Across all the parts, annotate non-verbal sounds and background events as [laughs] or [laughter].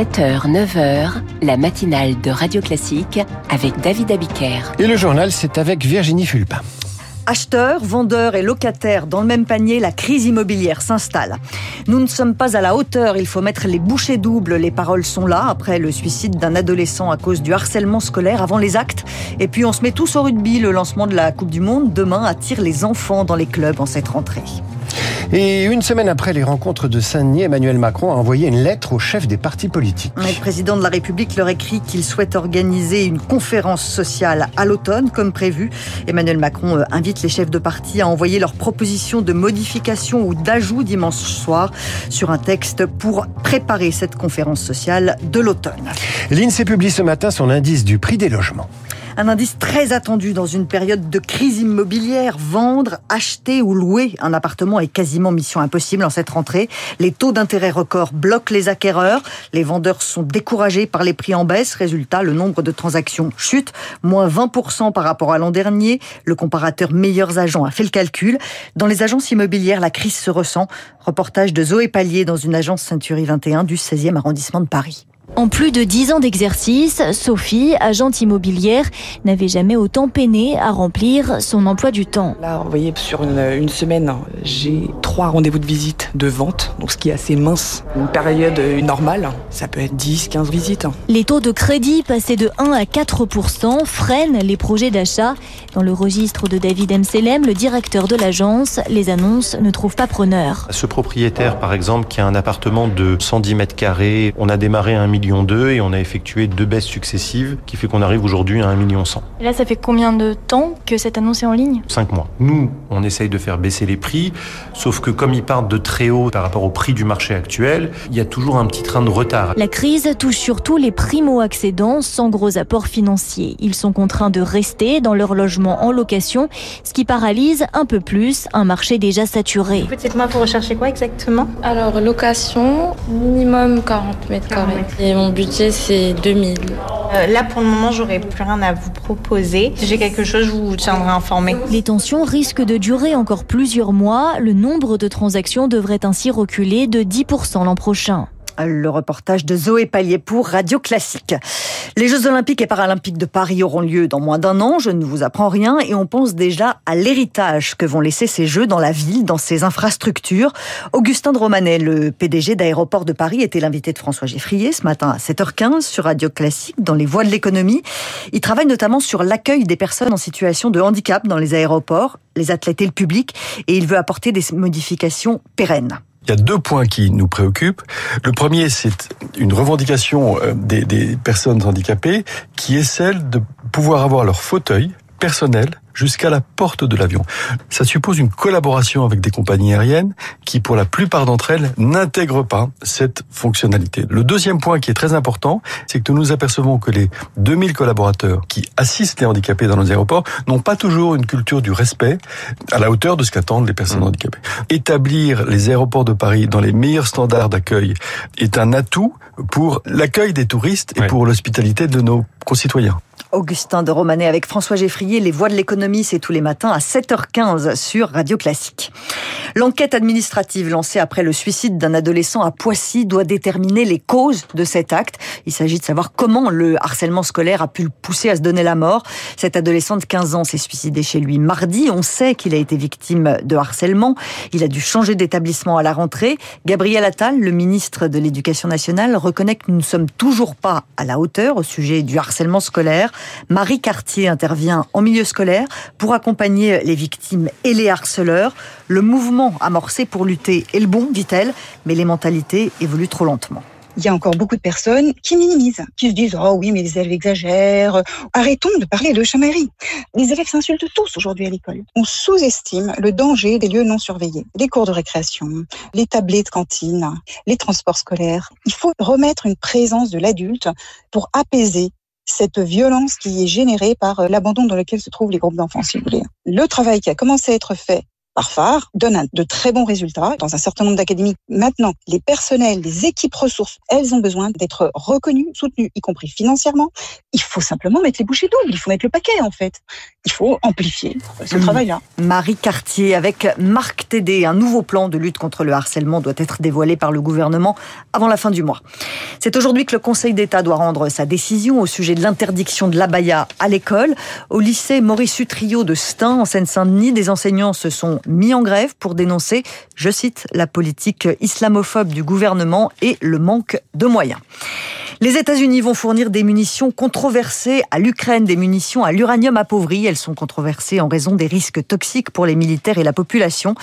7h, 9h, la matinale de Radio Classique avec David Abiker. Et le journal, c'est avec Virginie Fulpin. Acheteurs, vendeurs et locataires dans le même panier, la crise immobilière s'installe. Nous ne sommes pas à la hauteur, il faut mettre les bouchées doubles. Les paroles sont là après le suicide d'un adolescent à cause du harcèlement scolaire avant les actes. Et puis on se met tous au rugby. Le lancement de la Coupe du Monde demain attire les enfants dans les clubs en cette rentrée. Et une semaine après les rencontres de Saint-Denis, Emmanuel Macron a envoyé une lettre aux chefs des partis politiques. Le président de la République leur écrit qu'il souhaite organiser une conférence sociale à l'automne, comme prévu. Emmanuel Macron euh, invite les chefs de parti à envoyer leurs propositions de modification ou d'ajout dimanche soir sur un texte pour préparer cette conférence sociale de l'automne. L'INSEE publie ce matin son indice du prix des logements. Un indice très attendu dans une période de crise immobilière. Vendre, acheter ou louer un appartement est quasiment mission impossible en cette rentrée. Les taux d'intérêt records bloquent les acquéreurs. Les vendeurs sont découragés par les prix en baisse. Résultat, le nombre de transactions chute, moins 20% par rapport à l'an dernier. Le comparateur Meilleurs Agents a fait le calcul. Dans les agences immobilières, la crise se ressent. Reportage de Zoé Pallier dans une agence Century 21 du 16e arrondissement de Paris. En plus de 10 ans d'exercice, Sophie, agente immobilière, n'avait jamais autant peiné à remplir son emploi du temps. Là, vous voyez, sur une, une semaine, j'ai trois rendez-vous de visite de vente, donc ce qui est assez mince. Une période normale, ça peut être 10, 15 visites. Les taux de crédit passés de 1 à 4% freinent les projets d'achat. Dans le registre de David Mselem, le directeur de l'agence, les annonces ne trouvent pas preneur. Ce propriétaire, par exemple, qui a un appartement de 110 mètres carrés, on a démarré 1 million et on a effectué deux baisses successives qui fait qu'on arrive aujourd'hui à 1 million 100. Et là, ça fait combien de temps que cette annonce est en ligne? 5 mois. Nous, on essaye de faire baisser les prix, sauf que comme ils partent de très haut par rapport au prix du marché actuel, il y a toujours un petit train de retard. La crise touche surtout les primo-accédants sans gros apports financiers. Ils sont contraints de rester dans leur logement en location, ce qui paralyse un peu plus un marché déjà saturé. Dites-moi, vous recherchez quoi exactement? Alors, location, minimum 40 mètres carrés. Et mon budget, c'est 2000. Euh, là, pour le moment, j'aurais plus rien à vous proposer. Si j'ai quelque chose, je vous tiendrai informé. Les tensions risquent de durer encore plusieurs mois. Le nombre de transactions devrait ainsi reculer de 10% l'an prochain. Le reportage de Zoé Pallier pour Radio Classique. Les Jeux Olympiques et Paralympiques de Paris auront lieu dans moins d'un an, je ne vous apprends rien, et on pense déjà à l'héritage que vont laisser ces Jeux dans la ville, dans ses infrastructures. Augustin de Romanet, le PDG d'Aéroport de Paris, était l'invité de François Geffrier ce matin à 7h15 sur Radio Classique dans les voies de l'économie. Il travaille notamment sur l'accueil des personnes en situation de handicap dans les aéroports, les athlètes et le public, et il veut apporter des modifications pérennes. Il y a deux points qui nous préoccupent. Le premier, c'est une revendication des, des, personnes handicapées qui est celle de pouvoir avoir leur fauteuil personnel jusqu'à la porte de l'avion. Ça suppose une collaboration avec des compagnies aériennes qui, pour la plupart d'entre elles, n'intègrent pas cette fonctionnalité. Le deuxième point qui est très important, c'est que nous nous apercevons que les 2000 collaborateurs qui assistent les handicapés dans nos aéroports n'ont pas toujours une culture du respect à la hauteur de ce qu'attendent les personnes handicapées. Établir les aéroports de Paris dans les meilleurs standards d'accueil est un atout pour l'accueil des touristes et ouais. pour l'hospitalité de nos concitoyens. Augustin de Romanet avec François Geffrier. Les voix de l'économie, c'est tous les matins à 7h15 sur Radio Classique. L'enquête administrative lancée après le suicide d'un adolescent à Poissy doit déterminer les causes de cet acte. Il s'agit de savoir comment le harcèlement scolaire a pu le pousser à se donner la mort. Cet adolescent de 15 ans s'est suicidé chez lui mardi. On sait qu'il a été victime de harcèlement. Il a dû changer d'établissement à la rentrée. Gabriel Attal, le ministre de l'Éducation nationale, reconnaît que nous ne sommes toujours pas à la hauteur au sujet du harcèlement scolaire. Marie Cartier intervient en milieu scolaire pour accompagner les victimes et les harceleurs. Le mouvement amorcé pour lutter est le bon, dit-elle, mais les mentalités évoluent trop lentement. Il y a encore beaucoup de personnes qui minimisent, qui se disent oh oui mais les élèves exagèrent. Arrêtons de parler de chamaillerie. Les élèves s'insultent tous aujourd'hui à l'école. On sous-estime le danger des lieux non surveillés, les cours de récréation, les tablés de cantine, les transports scolaires. Il faut remettre une présence de l'adulte pour apaiser cette violence qui est générée par l'abandon dans lequel se trouvent les groupes d'enfants, si vous voulez. Le travail qui a commencé à être fait par phare donne de très bons résultats dans un certain nombre d'académies. Maintenant, les personnels, les équipes ressources, elles ont besoin d'être reconnues, soutenues, y compris financièrement. Il faut simplement mettre les bouchées doubles, il faut mettre le paquet en fait. Il faut amplifier ce Mmh. travail-là. Marie Cartier avec Marc Tédé. Un nouveau plan de lutte contre le harcèlement doit être dévoilé par le gouvernement avant la fin du mois. C'est aujourd'hui que le Conseil d'État doit rendre sa décision au sujet de l'interdiction de l'abaya à l'école. Au lycée Maurice Utrio de Stein, en Seine-Saint-Denis, des enseignants se sont mis en grève pour dénoncer, je cite, la politique islamophobe du gouvernement et le manque de moyens. Les États-Unis vont fournir des munitions controversées à l'Ukraine, des munitions à l'uranium appauvri. Elles sont controversées en raison des risques toxiques pour les militaires et la population.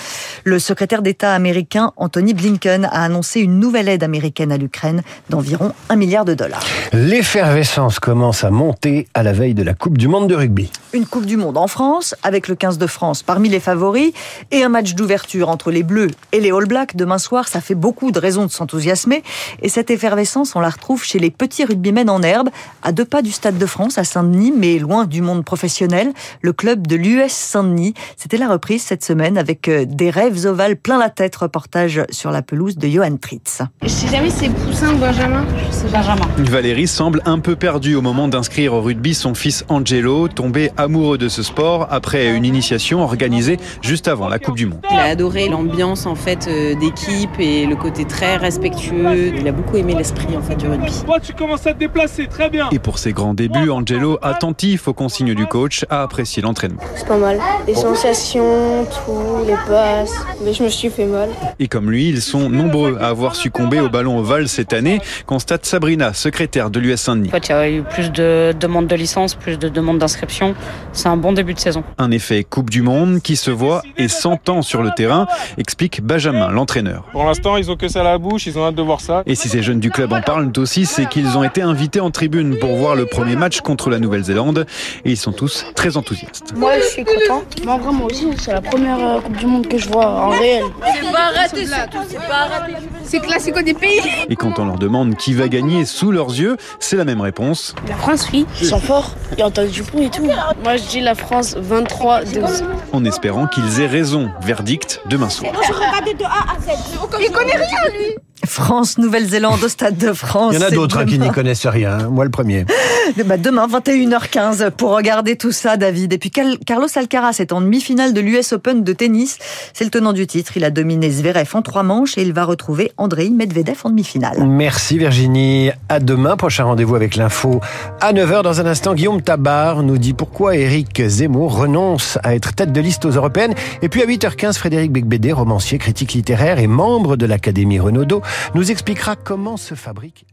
Le secrétaire d'État américain Anthony Blinken a annoncé une nouvelle aide américaine à l'Ukraine d'environ un milliard de dollars. L'effervescence commence à monter à la veille de la Coupe du Monde de rugby. Une Coupe du Monde en France, avec le 15 de France parmi les favoris, et un match d'ouverture entre les Bleus et les All Blacks demain soir, ça fait beaucoup de raisons de s'enthousiasmer. Et cette effervescence, on la retrouve chez les petits rugbymen en herbe, à deux pas du Stade de France, à Saint-Denis, mais loin du monde professionnel, le club de l'US Saint-Denis. C'était la reprise cette semaine avec euh, des rêves ovales plein la tête, reportage sur la pelouse de Johan Tritz. Je sais jamais si c'est Poussin ou Benjamin. C'est Benjamin. Valérie semble un peu perdue au moment d'inscrire au rugby son fils Angelo, tombé amoureux de ce sport après une initiation organisée juste avant la Coupe du Monde. Il a adoré l'ambiance en fait euh, d'équipe et le côté très respectueux. Il a beaucoup aimé l'esprit en fait du rugby. Toi, tu commences à te déplacer, très bien. Et pour ses grands débuts, Angelo, attentif aux consignes du coach, a apprécié l'entraînement. C'est pas mal. Les sensations, tout, les passes. Mais je me suis fait mal. Et comme lui, ils sont nombreux à avoir succombé au ballon ovale cette année, constate Sabrina, secrétaire de l'US Saint-Denis. En fait, il y a eu plus de demandes de licence, plus de demandes d'inscription. C'est un bon début de saison. Un effet Coupe du Monde qui se voit et s'entend sur le terrain, explique Benjamin, l'entraîneur. Pour l'instant, ils ont que ça à la bouche, ils ont hâte de voir ça. Et si ces jeunes du club en parlent aussi, c'est qu'ils ont été invités en tribune pour voir le premier match contre la Nouvelle-Zélande et ils sont tous très enthousiastes. Moi, je suis content. Moi aussi, c'est la première euh, Coupe du Monde que je vois en réel. C'est pas raté, c'est pas raté. C'est classique des pays. Et quand on leur demande qui va gagner sous leurs yeux, c'est la même réponse. La France, oui. Ils sont forts. Il y a Antoine Dupont et tout. Moi, je dis la France 23-12. En espérant qu'ils aient raison. Verdict demain soir. Je regardais de A à Z. Il connaît rien, lui. France, Nouvelle-Zélande au Stade de France. Il y en a d'autres hein, qui n'y connaissent rien. hein. Moi, le premier. [laughs] Bah, demain, 21h15, pour regarder tout ça, David. Et puis, Carlos Alcaraz est en demi-finale de l'US Open de tennis. C'est le tenant du titre. Il a dominé Zverev en trois manches et il va retrouver Andrei Medvedev en demi-finale. Merci Virginie. À demain. Prochain rendez-vous avec l'info à 9h. Dans un instant, Guillaume Tabar nous dit pourquoi Éric Zemmour renonce à être tête de liste aux européennes. Et puis à 8h15, Frédéric Becbédé, romancier, critique littéraire et membre de l'Académie Renaudot, nous expliquera comment se fabrique